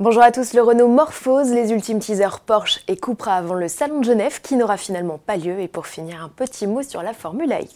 Bonjour à tous, le Renault Morphose, les ultimes teasers Porsche et Cupra avant le Salon de Genève qui n'aura finalement pas lieu. Et pour finir, un petit mot sur la Formule I.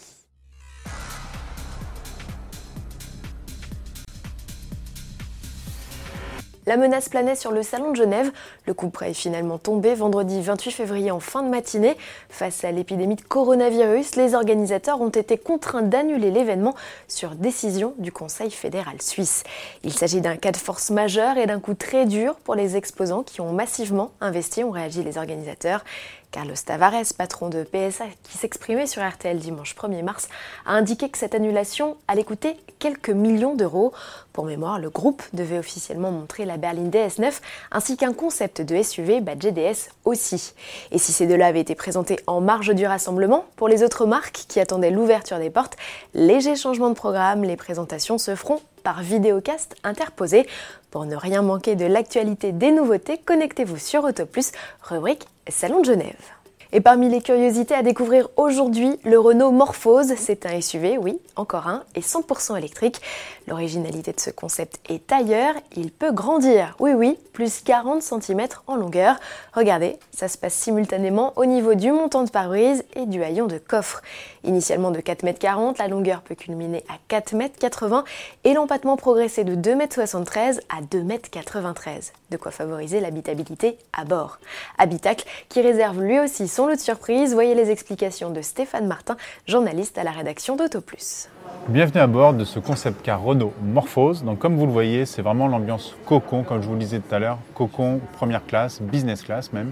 La menace planait sur le salon de Genève. Le coup près est finalement tombé vendredi 28 février en fin de matinée. Face à l'épidémie de coronavirus, les organisateurs ont été contraints d'annuler l'événement sur décision du Conseil fédéral suisse. Il s'agit d'un cas de force majeur et d'un coup très dur pour les exposants qui ont massivement investi, ont réagi les organisateurs. Carlos Tavares, patron de PSA, qui s'exprimait sur RTL dimanche 1er mars, a indiqué que cette annulation allait coûter quelques millions d'euros. Pour mémoire, le groupe devait officiellement montrer la berline DS9 ainsi qu'un concept de SUV badge DS aussi. Et si ces deux-là avaient été présentés en marge du rassemblement, pour les autres marques qui attendaient l'ouverture des portes, léger changement de programme, les présentations se feront par vidéocast interposé. Pour ne rien manquer de l'actualité des nouveautés, connectez-vous sur Autoplus, rubrique Salon de Genève. Et parmi les curiosités à découvrir aujourd'hui, le Renault Morphose, c'est un SUV, oui, encore un, et 100% électrique. L'originalité de ce concept est ailleurs, il peut grandir, oui oui, plus 40 cm en longueur. Regardez, ça se passe simultanément au niveau du montant de pare-brise et du haillon de coffre. Initialement de 4,40 m, la longueur peut culminer à 4,80 m et l'empattement progresser de 2,73 m à 2,93 m. De quoi favoriser l'habitabilité à bord. Habitacle qui réserve lui aussi son lot de surprise, voyez les explications de Stéphane Martin, journaliste à la rédaction d'AutoPlus. Bienvenue à bord de ce concept car Renault Morphose. Donc comme vous le voyez, c'est vraiment l'ambiance cocon, comme je vous le disais tout à l'heure, cocon première classe, business class même,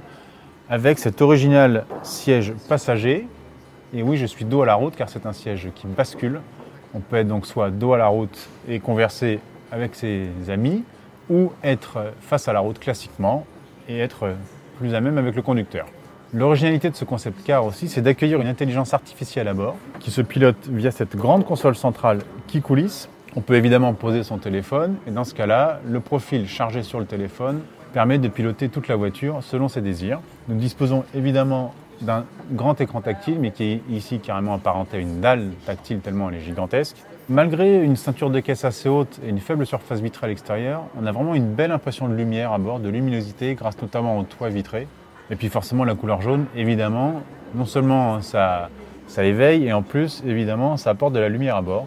avec cet original siège passager. Et oui, je suis dos à la route car c'est un siège qui bascule. On peut être donc soit dos à la route et converser avec ses amis, ou être face à la route classiquement et être plus à même avec le conducteur. L'originalité de ce concept car aussi, c'est d'accueillir une intelligence artificielle à bord qui se pilote via cette grande console centrale qui coulisse. On peut évidemment poser son téléphone et dans ce cas-là, le profil chargé sur le téléphone permet de piloter toute la voiture selon ses désirs. Nous disposons évidemment d'un grand écran tactile, mais qui est ici carrément apparenté à une dalle tactile tellement elle est gigantesque. Malgré une ceinture de caisse assez haute et une faible surface vitrée à l'extérieur, on a vraiment une belle impression de lumière à bord, de luminosité, grâce notamment au toit vitré. Et puis forcément la couleur jaune, évidemment, non seulement ça, ça éveille, et en plus, évidemment, ça apporte de la lumière à bord.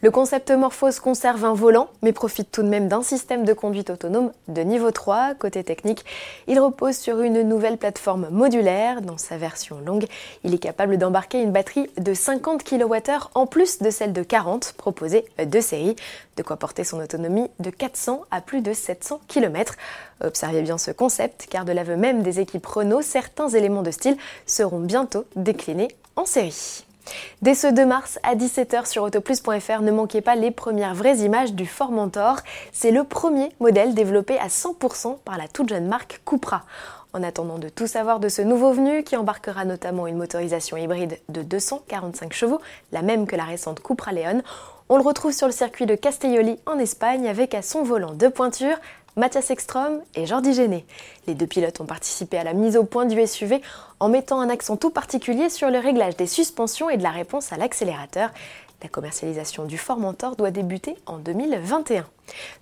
Le concept Morphose conserve un volant, mais profite tout de même d'un système de conduite autonome de niveau 3. Côté technique, il repose sur une nouvelle plateforme modulaire. Dans sa version longue, il est capable d'embarquer une batterie de 50 kWh en plus de celle de 40 proposée de série, de quoi porter son autonomie de 400 à plus de 700 km. Observez bien ce concept, car de l'aveu même des équipes Renault, certains éléments de style seront bientôt déclinés en série. Dès ce 2 mars à 17h sur autoplus.fr, ne manquez pas les premières vraies images du Formentor. C'est le premier modèle développé à 100% par la toute jeune marque Cupra. En attendant de tout savoir de ce nouveau venu qui embarquera notamment une motorisation hybride de 245 chevaux, la même que la récente Cupra Leon, on le retrouve sur le circuit de Castelloli en Espagne avec à son volant deux pointures Mathias Ekstrom et Jordi Géné. Les deux pilotes ont participé à la mise au point du SUV en mettant un accent tout particulier sur le réglage des suspensions et de la réponse à l'accélérateur. La commercialisation du Formentor doit débuter en 2021.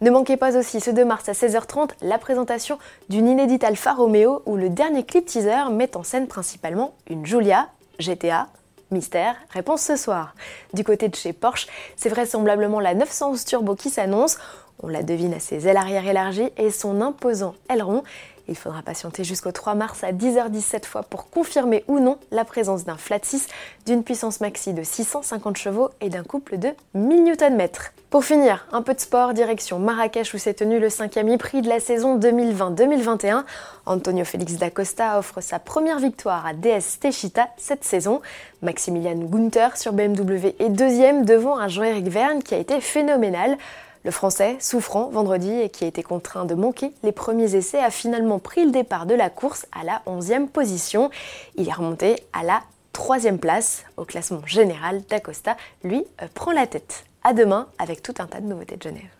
Ne manquez pas aussi ce 2 mars à 16h30 la présentation d'une inédite Alfa Romeo où le dernier clip teaser met en scène principalement une Giulia, GTA, Mystère, réponse ce soir. Du côté de chez Porsche, c'est vraisemblablement la 911 Turbo qui s'annonce. On la devine à ses ailes arrière élargies et son imposant aileron. Il faudra patienter jusqu'au 3 mars à 10h17 fois pour confirmer ou non la présence d'un flat 6, d'une puissance maxi de 650 chevaux et d'un couple de 1000 Nm. Pour finir, un peu de sport, direction Marrakech où s'est tenu le cinquième e-prix de la saison 2020-2021. Antonio Félix d'Acosta offre sa première victoire à DS Techita cette saison. Maximilian Gunther sur BMW est deuxième devant un Jean-Éric Verne qui a été phénoménal. Le Français, souffrant vendredi et qui a été contraint de manquer les premiers essais, a finalement pris le départ de la course à la 11e position. Il est remonté à la troisième place au classement général. D'Acosta, lui, euh, prend la tête. À demain avec tout un tas de nouveautés de Genève.